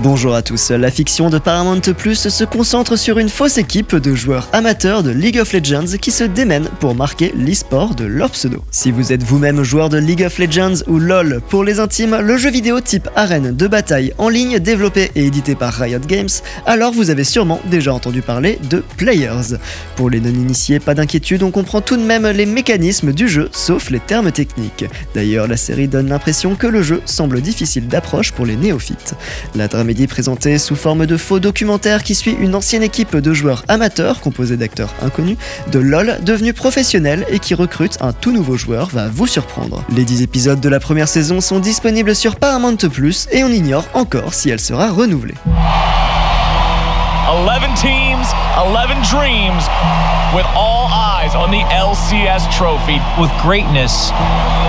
Bonjour à tous, la fiction de Paramount Plus se concentre sur une fausse équipe de joueurs amateurs de League of Legends qui se démènent pour marquer l'e-sport de leur pseudo. Si vous êtes vous-même joueur de League of Legends ou LoL pour les intimes, le jeu vidéo type arène de bataille en ligne développé et édité par Riot Games, alors vous avez sûrement déjà entendu parler de Players. Pour les non-initiés, pas d'inquiétude, on comprend tout de même les mécanismes du jeu, sauf les termes techniques. D'ailleurs, la série donne l'impression que le jeu semble difficile d'approche pour les néophytes. Dramédie présentée sous forme de faux documentaire qui suit une ancienne équipe de joueurs amateurs composée d'acteurs inconnus de LoL devenus professionnels et qui recrutent un tout nouveau joueur va vous surprendre. Les 10 épisodes de la première saison sont disponibles sur Paramount Plus et on ignore encore si elle sera renouvelée. 11 teams, 11 dreams, with all eyes on the LCS trophy. With greatness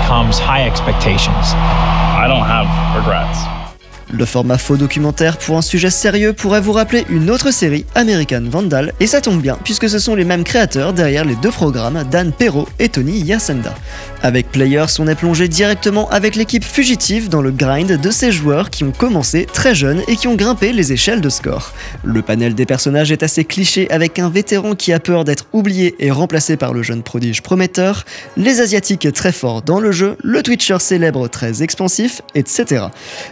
comes high expectations. I don't have regrets. Le format faux documentaire pour un sujet sérieux pourrait vous rappeler une autre série, American Vandal, et ça tombe bien puisque ce sont les mêmes créateurs derrière les deux programmes, Dan Perrault et Tony Yasenda. Avec Players, on est plongé directement avec l'équipe fugitive dans le grind de ces joueurs qui ont commencé très jeunes et qui ont grimpé les échelles de score. Le panel des personnages est assez cliché avec un vétéran qui a peur d'être oublié et remplacé par le jeune prodige prometteur, les asiatiques très forts dans le jeu, le Twitcher célèbre très expansif, etc.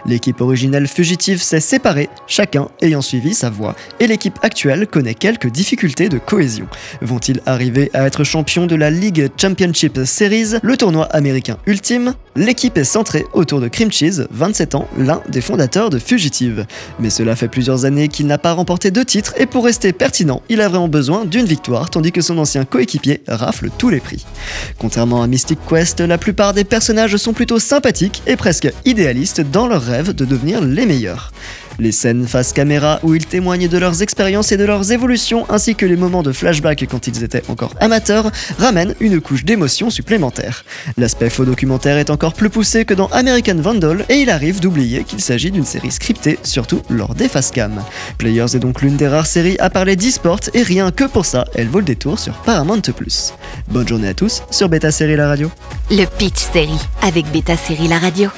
L'équipe originale fugitive s'est séparée, chacun ayant suivi sa voie, et l'équipe actuelle connaît quelques difficultés de cohésion. Vont-ils arriver à être champions de la League Championship Series, le tournoi américain ultime? L'équipe est centrée autour de Cream Cheese, 27 ans, l'un des fondateurs de Fugitive. Mais cela fait plusieurs années qu'il n'a pas remporté de titre et pour rester pertinent, il a vraiment besoin d'une victoire tandis que son ancien coéquipier rafle tous les prix. Contrairement à Mystic Quest, la plupart des personnages sont plutôt sympathiques et presque idéalistes dans leur rêve de devenir les meilleurs. Les scènes face caméra où ils témoignent de leurs expériences et de leurs évolutions, ainsi que les moments de flashback quand ils étaient encore amateurs, ramènent une couche d'émotion supplémentaire. L'aspect faux documentaire est encore plus poussé que dans American Vandal, et il arrive d'oublier qu'il s'agit d'une série scriptée, surtout lors des face cam. Players est donc l'une des rares séries à parler d'e-sport, et rien que pour ça, elle vaut le détour sur Paramount+. Bonne journée à tous sur Beta Série La Radio. Le Pitch Série avec Beta Série La Radio.